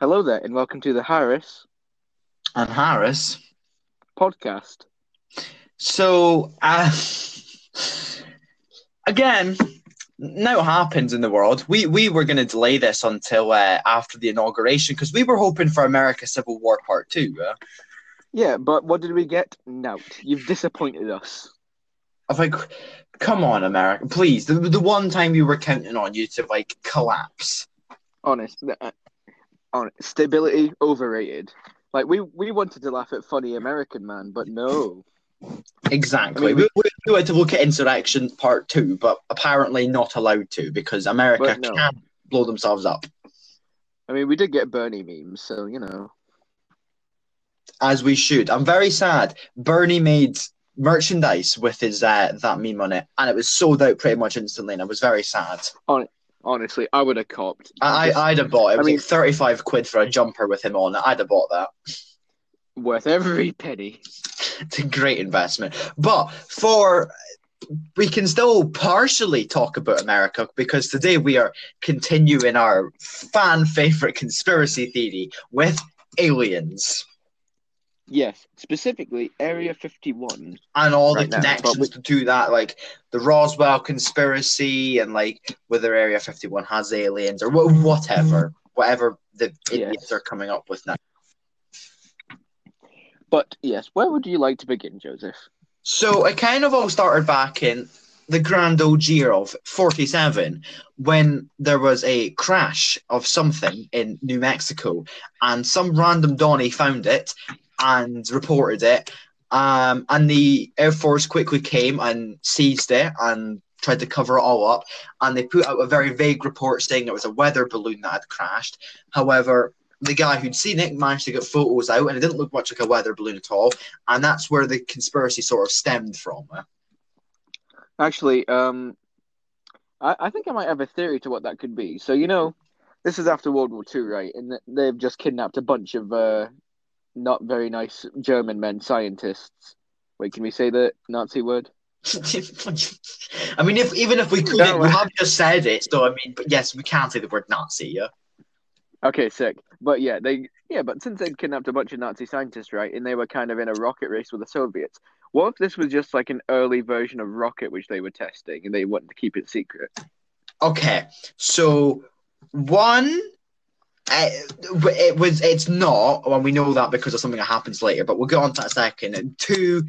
Hello there, and welcome to the Harris and Harris. podcast. So, uh, again, now happens in the world. We we were going to delay this until uh, after the inauguration because we were hoping for America Civil War Part Two. Uh, Yeah, but what did we get? Nout. You've disappointed us. I was like, come on, America, please. The the one time we were counting on you to like collapse. Honest. Honest. Stability overrated. Like we we wanted to laugh at funny American man, but no. Exactly. I mean, we, we, had to look at Insurrection Part Two, but apparently not allowed to because America no. can't blow themselves up. I mean, we did get Bernie memes, so you know. as we should. I'm very sad. Bernie made merchandise with his uh, that meme on it, and it was sold out pretty much instantly. And I was very sad. Honestly, I would have copped. I, Just I'd have bought it. It I mean- like 35 quid for a jumper with him on. I'd have bought that. worth every penny. It's a great investment. But for we can still partially talk about America because today we are continuing our fan favorite conspiracy theory with aliens. Yes, specifically Area 51. and all right the now, connections to that, like the Roswell conspiracy, and like whether Area Fifty One has aliens or whatever, whatever the idiots Yes. are coming up with now. But yes, where would you like to begin, Joseph? So it kind of all started back in the grand old year of forty seven, when there was a crash of something in New Mexico, and some random Donny found it and reported it. Um, and the Air Force quickly came and seized it and tried to cover it all up. And they put out a very vague report saying it was a weather balloon that had crashed. However, the guy who'd seen it managed to get photos out, and it didn't look much like a weather balloon at all. And that's where the conspiracy sort of stemmed from. Actually, um, I, I think I might have a theory to what that could be. So, you know, this is after World War II, right? And they've just kidnapped a bunch of uh, not very nice German men scientists. Wait, can we say the Nazi word? I mean, if even if we couldn't, No, we have just said it. So I mean, but yes, we can't say the word Nazi. Yeah. Okay, sick. But yeah, they yeah, but since they'd kidnapped a bunch of Nazi scientists, right, and they were kind of in a rocket race with the Soviets, what if this was just like an early version of rocket which they were testing and they wanted to keep it secret? Okay, so one, it was it's not, and we know that because of something that happens later. But we'll get on to that a second. And two,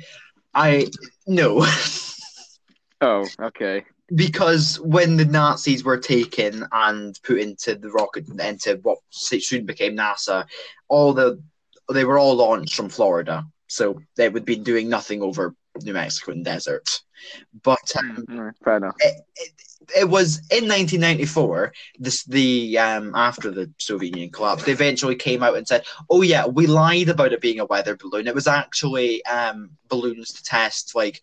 I no, Oh, okay. because when the Nazis were taken and put into the rocket into what soon became NASA, all the they were all launched from Florida, so they would be doing nothing over New Mexican desert. But um, Mm, fair enough. it, it, it was in 1994 this the um after the soviet union collapsed they eventually came out and said oh yeah we lied about it being a weather balloon. It was actually um balloons to test like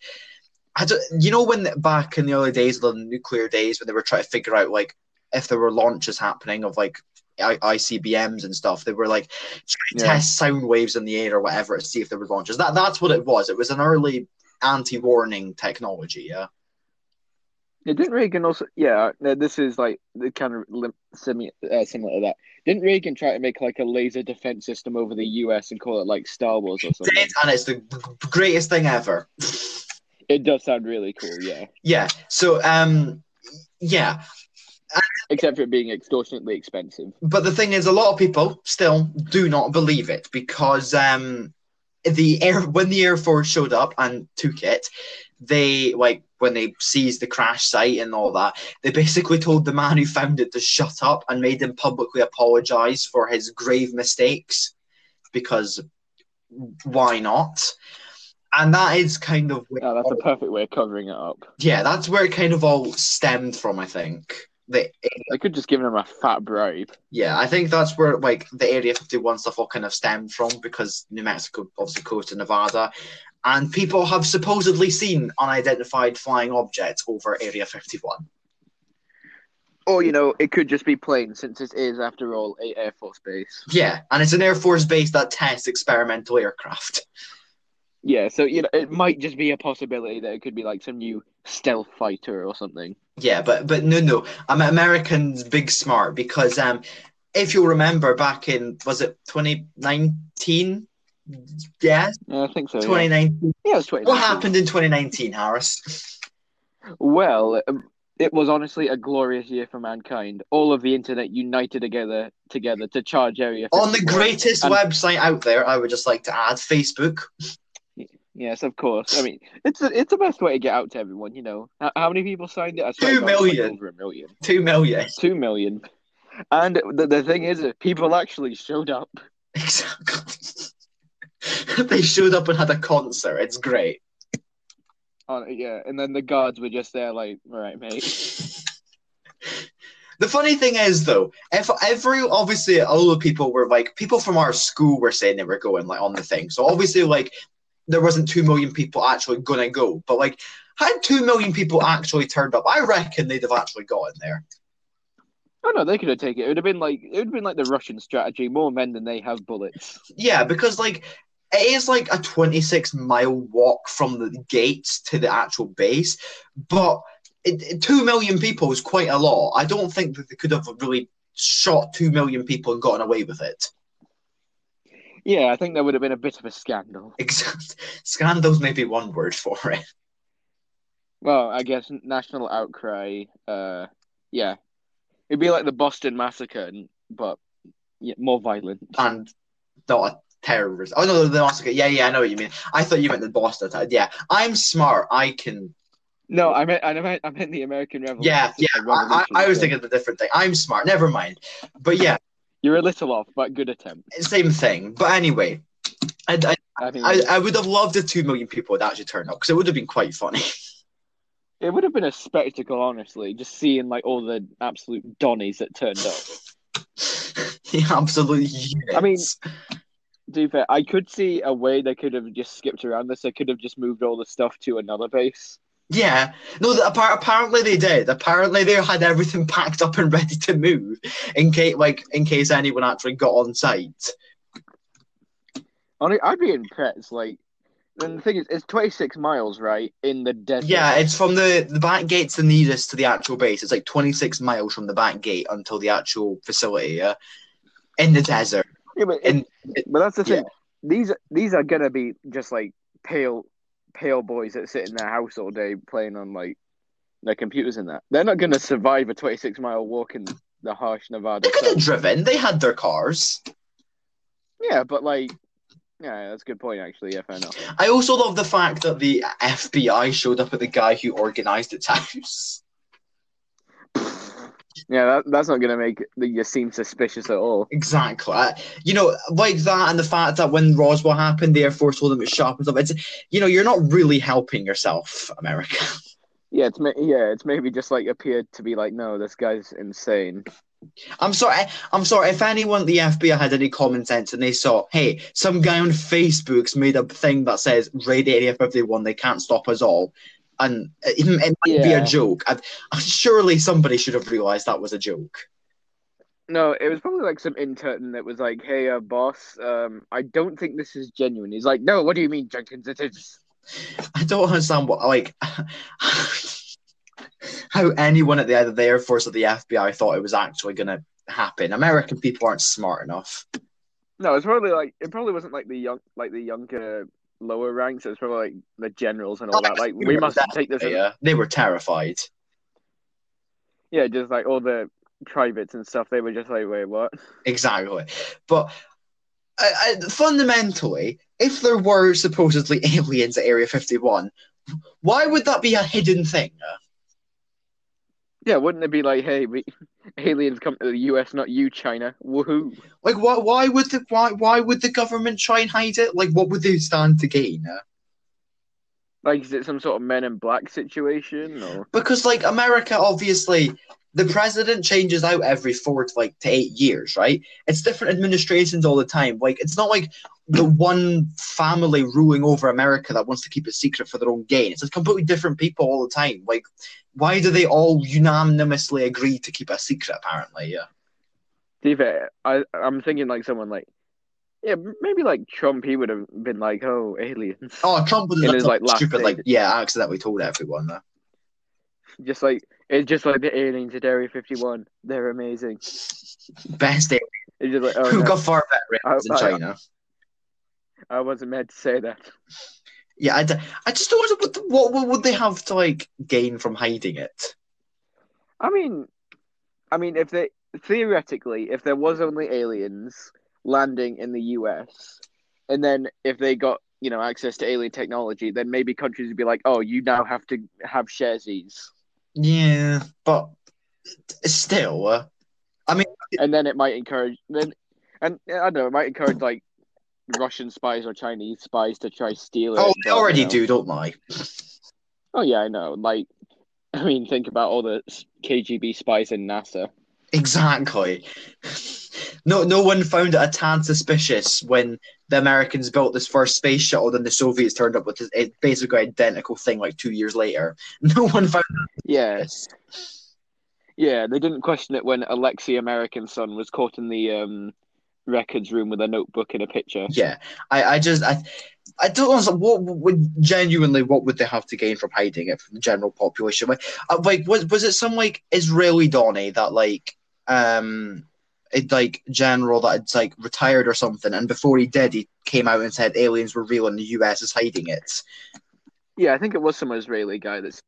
I don't, you know when back in the early days of the nuclear days when they were trying to figure out like if there were launches happening of like I- ICBMs and stuff they were like trying to Yeah. test sound waves in the air or whatever to see if there were launches. That that's what it was. It was an early anti-warning technology yeah Didn't Reagan also? Yeah, this is like the kind of lim- simi- uh, similar to that. Didn't Reagan try to make like a laser defense system over the U.S. and call it like Star Wars or something? did, and it's the greatest thing ever. It does sound really cool, yeah. yeah. So, um, yeah. Except for it being extortionately expensive. But the thing is, a lot of people still do not believe it because um, the air when the Air Force showed up and took it, they like when they seized the crash site and all that. They basically told the man who found it to shut up and made him publicly apologize for his grave mistakes because why not? And that is kind of where Oh, that's a perfect way of covering it up. yeah, that's where it kind of all stemmed from. I think the They could just give him a fat bribe. yeah, I think that's where like the Area Fifty One stuff all kind of stemmed from because New Mexico obviously goes to Nevada, and people have supposedly seen unidentified flying objects over Area Fifty One. Or, you know, it could just be planes since it is, after all, a Air Force base. Yeah, and it's an Air Force base that tests experimental aircraft. Yeah, so, you know, it might just be a possibility that it could be like some new stealth fighter or something. Yeah, but but no, no. I'm Americans big smart because um if you'll remember back in was it 2019? Yeah, I think so. Yeah, 2019. yeah it's 2019. What happened in 2019, Harris? Well, um, it was honestly a glorious year for mankind. All of the internet united together together to charge Area On the greatest And- website out there, I would just like to add Facebook. Yes, of course. I mean, it's a, it's the best way to get out to everyone. You know, how, how many people signed it? I Two to God, it was like over a million. Two million. Two million. And the, the thing is, uh, people actually showed up. Exactly. they showed up and had a concert. It's great. On yeah, and then the guards were just there, like, all right, mate. The funny thing is, though, if every obviously all the people were like people from our school were saying they were going like on the thing, so obviously like there wasn't two million people actually gonna go, but like had two million people actually turned up, I reckon they'd have actually gotten there. Oh no, they could have taken it. It would have been like it would have been like the Russian strategy: more men than they have bullets. Yeah, because like it is like a 26 mile walk from the gates to the actual base, but it, it- two million people is quite a lot. I don't think that they could have really shot two million people and gotten away with it. Yeah, I think that would have been a bit of a scandal. Exactly. Scandals may be one word for it. Well, I guess national outcry. Uh, yeah, it'd be like the Boston massacre, but yeah, more violent. And not a terrorist. Oh no, the massacre. Yeah, yeah, I know what you mean. I thought you meant the Boston attack. Yeah, I'm smart. I can. No, I meant I meant I meant the American Revolution. Yeah, yeah. I, I, I was thinking of the different thing. I'm smart. Never mind. But yeah, you're a little off, but good attempt. same thing. But anyway, I, I, I I, would have loved if two million people would actually turn up because it would have been quite funny. it would have been a spectacle, honestly, just seeing like all the absolute donnies that turned up. the absolute units. I mean- To be fair, I could see a way they could have just skipped around this. They could have just moved all the stuff to another base. Yeah, no. Apparently they did. Apparently they had everything packed up and ready to move in case, like, in case anyone actually got on site. I'd be impressed. Like, and the thing is, it's 26 miles, right, in the desert. Yeah, it's from the the back gate's the nearest to the actual base. It's like twenty six miles from the back gate until the actual facility. Yeah, in the desert. Yeah, but, And- but that's the thing. These these are gonna be just like pale pale boys that sit in their house all day playing on like their computers and that. They're not gonna survive a 26 mile walk in the harsh Nevada They could have driven. They had their cars. Yeah, but like, yeah, that's a good point actually. Yeah, fair enough. I also love the fact that the FBI showed up at the guy who organized its house. Yeah, that, that's not gonna make you seem suspicious at all. Exactly. You know, like that, and the fact that when Roswell happened, the Air Force told them to shut up and stuff. It's, you know, you're not really helping yourself, America. Yeah, it's yeah, it's maybe just like appeared to be like, no, this guy's insane. I'm sorry. I'm sorry. If anyone at the FBI had any common sense and they saw, hey, some guy on Facebook's made a thing that says "Raid Area 51, they can't stop us all," and it, it might be a joke. I, surely somebody should have realized that was a joke. No, it was probably like some intern that was like, "Hey, uh, boss, um, I don't think this is genuine." He's like, "No, what do you mean, Jenkins? It is." I don't understand what like how anyone at the either the Air Force or the FBI thought it was actually going to happen. American people aren't smart enough. No, it's probably like it probably wasn't like the young, like the younger, lower ranks. It was probably like the generals and all that. Like, we must take this. Yeah, they were terrified. yeah, just like all the privates and stuff. They were just like, "Wait, what?" Exactly. But I, I, fundamentally, if there were supposedly aliens at Area 51, why would that be a hidden thing? Yeah, wouldn't it be like, "Hey, we aliens come to the U.S., not you, China"? Woohoo! Like, why, why would the why, why would the government try and hide it? Like, what would they stand to gain? Uh? Like, is it some sort of Men in Black situation or? Because, like, America, obviously, the president changes out every four to like to eight years, right? It's different administrations all the time. Like, it's not like the one family ruling over America that wants to keep it secret for their own gain. It's a completely different people all the time. Like, why do they all unanimously agree to keep a secret? Apparently, yeah. Be fair, eh, I I'm thinking like someone like, yeah, maybe like Trump. He would have been like, "Oh, aliens." Oh, Trump was his, like, stupid. Like, yeah, I accidentally told everyone that. Just like it's just like the aliens at Area 51. They're amazing. Best alien. It's like oh, We've no, got far better aliens in China. I wasn't meant to say that. Yeah, I, d- I just don't know what, the- what what would they have to like gain from hiding it. I mean, I mean, if they theoretically, if there was only aliens landing in the U.S. and then if they got you know access to alien technology, then maybe countries would be like, oh, you now have to have sharesies, Yeah, but still, uh, I mean, and then it might encourage then, and I don't know, it might encourage like Russian spies or Chinese spies to try steal it. oh, they but, already you know. do, don't they? Oh yeah, I know. Like, I mean, think about all the KGB spies in NASA. Exactly. No, no one found it a tad suspicious when the Americans built this first space shuttle, then the Soviets turned up with a basically identical thing like two years later. No one found Yeah, this. yeah. They didn't question it when Alexei American son was caught in the um, records room with a notebook and a picture. Yeah, I, I just, I, I don't understand what would genuinely what would they have to gain from hiding it from the general population? Like, uh, like was was it some like Israeli Donny that like, um, it like general that it's like retired or something, and before he did, he came out and said aliens were real and the U.S. is hiding it. Yeah, I think it was some Israeli guy that's.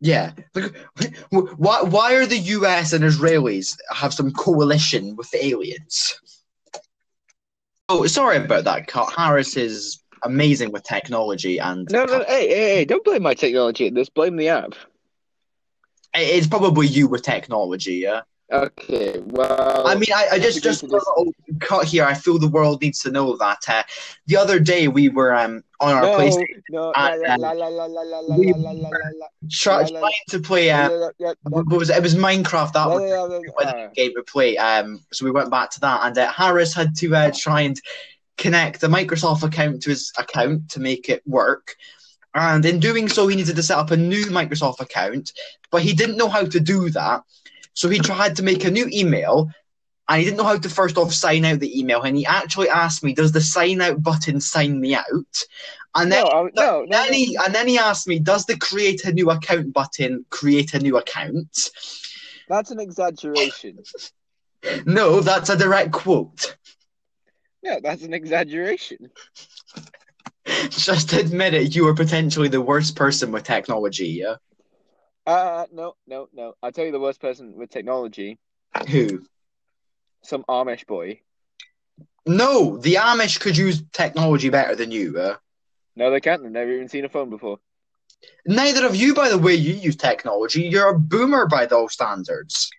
Yeah, like, why why are the U.S. and Israelis have some coalition with the aliens? Oh, sorry about that. Harris is amazing with technology, and No, no, hey, hey, hey! Don't blame my technology in this. Blame the app. it's probably you with technology. Yeah, Okay, well. I mean, I, I just just to a this- little cut here. I feel the world needs to know that uh, the other day we were um on our no, PlayStation no, we- trying to play. La, la, la, la, was it? Was Minecraft. That was la, la, with la, the game to play. Um, so we went back to that, and uh, Harris had to uh, try and connect a Microsoft account to his account to make it work. And in doing so, he needed to set up a new Microsoft account, but he didn't know how to do that. So he tried to make a new email, and he didn't know how to first off sign out the email. And he actually asked me, "Does the sign out button sign me out?" And then No, no, no, then he and then he asked me, "Does the create a new account button create a new account?" That's an exaggeration. No, that's a direct quote. No, that's an exaggeration. Just admit it. You are potentially the worst person with technology. Yeah. Uh, no, no, no. I'll tell you the worst person with technology. Who? Some Amish boy. No, the Amish could use technology better than you. Uh. No, they can't. They've never even seen a phone before. Neither of you, by the way, you use technology. You're a boomer by those standards.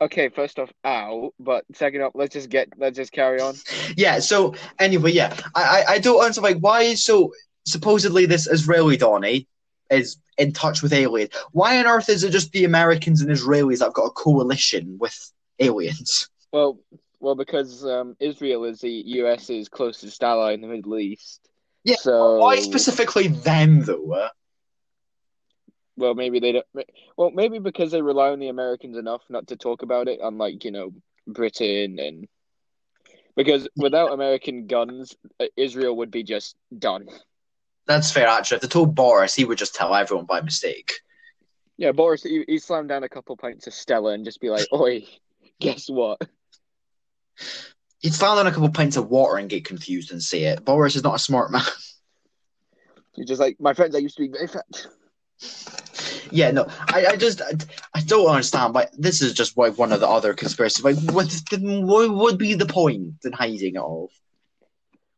Okay, first off, ow. But second off, let's just get, let's just carry on. Yeah. So anyway, yeah, I I, I don't understand. Like, why so supposedly this Israeli Donny is in touch with aliens? Why on earth is it just the Americans and Israelis that've got a coalition with aliens? Well, well, because um, Israel is the U.S.'s closest ally in the Middle East. Yeah, So Why specifically them though? Uh? Well, maybe they don't. Well, maybe because they rely on the Americans enough not to talk about it, unlike you know Britain and because without American guns, uh, Israel would be just done. That's fair, actually. If they told Boris, he would just tell everyone by mistake. Yeah, Boris, he, he slammed down a couple pints of Stella and just be like, "Oi, guess what? He'd slam down a couple pints of water and get confused and say it. Boris is not a smart man. You're just like my friends. I used to be very fat." yeah, no, I, I just, I, I don't understand. Like, this is just like one of the other conspiracies. Like, what, what would be the point in hiding it all?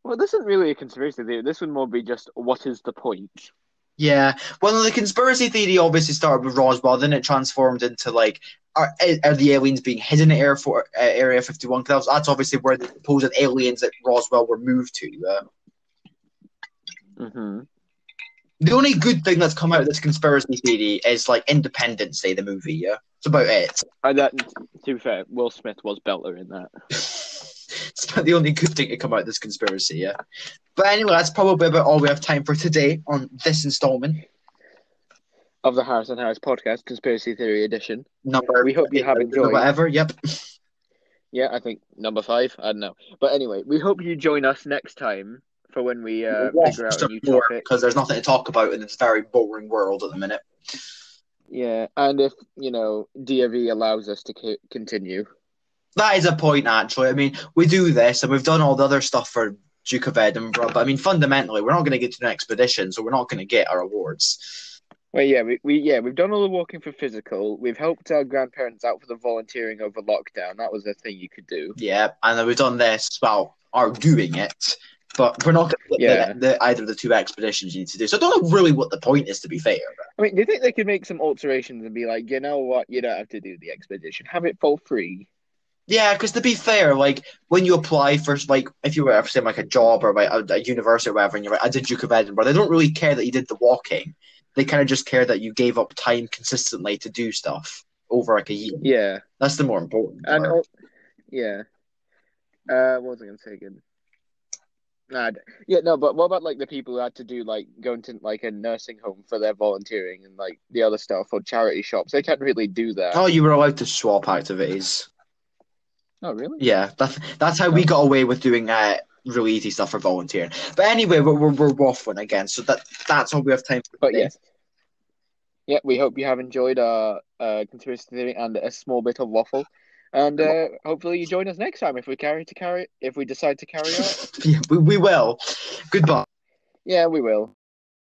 Well, this isn't really a conspiracy theory. This would more be just, "What is the point?" Yeah, well, the conspiracy theory obviously started with Roswell, then it transformed into like, are, are the aliens being hidden in Air for, uh, Area 51? Because that's obviously where the supposed aliens at Roswell were moved to. Uh, Mm-hmm. the only good thing that's come out of this conspiracy theory is like Independence Day, the movie. Yeah, it's about it. And that, to be fair, Will Smith was Belter in that. the only good thing to come out of this conspiracy. Yeah, but anyway, that's probably about all we have time for today on this installment. Of the Harris and Harris podcast, Conspiracy Theory Edition. Number We hope you have enjoyed. whatever. Yep. Yeah, I think number five. I don't know, but anyway, we hope you join us next time for when we uh, figure out a new topic. because there's nothing to talk about in this very boring world at the minute. Yeah, and if you know DofE allows us to c- continue. That is a point, actually. I mean, we do this, and we've done all the other stuff for Duke of Edinburgh, but I mean, fundamentally, we're not going to get to an expedition, so we're not going to get our awards. Well, yeah, we, we yeah we've done all the walking for physical. We've helped our grandparents out for the volunteering over lockdown. That was a thing you could do. Yeah, and then we've done this, well, are doing it, but we're not going to Yeah. the, the, either of the two expeditions you need to do. So I don't know really what the point is, to be fair. I mean, do you think they could make some alterations and be like, you know what, you don't have to do the expedition, have it for free? Yeah, because to be fair, like when you apply for like if you were ever saying like a job or like a, a university or whatever, and you're like, I did Duke of Edinburgh, they don't really care that you did the walking. They kind of just care that you gave up time consistently to do stuff over like a year. Yeah, That's the more important and yeah. Uh, what was I gonna say again? Nah, yeah, no, but what about like the people who had to do like going to like a nursing home for their volunteering and like the other stuff or charity shops? They can't really do that. Oh, you were allowed to swap activities. Oh, really? Yeah, that's that's how we got away with doing uh, really easy stuff for volunteering. But anyway, we're, we're, we're waffling again, so that that's all we have time for. But yes. Yeah, we hope you have enjoyed our uh, conspiracy theory and a small bit of waffle. And uh, hopefully you join us next time if we carry to carry if we decide to carry on. yeah, we, we will. Goodbye. Yeah, we will.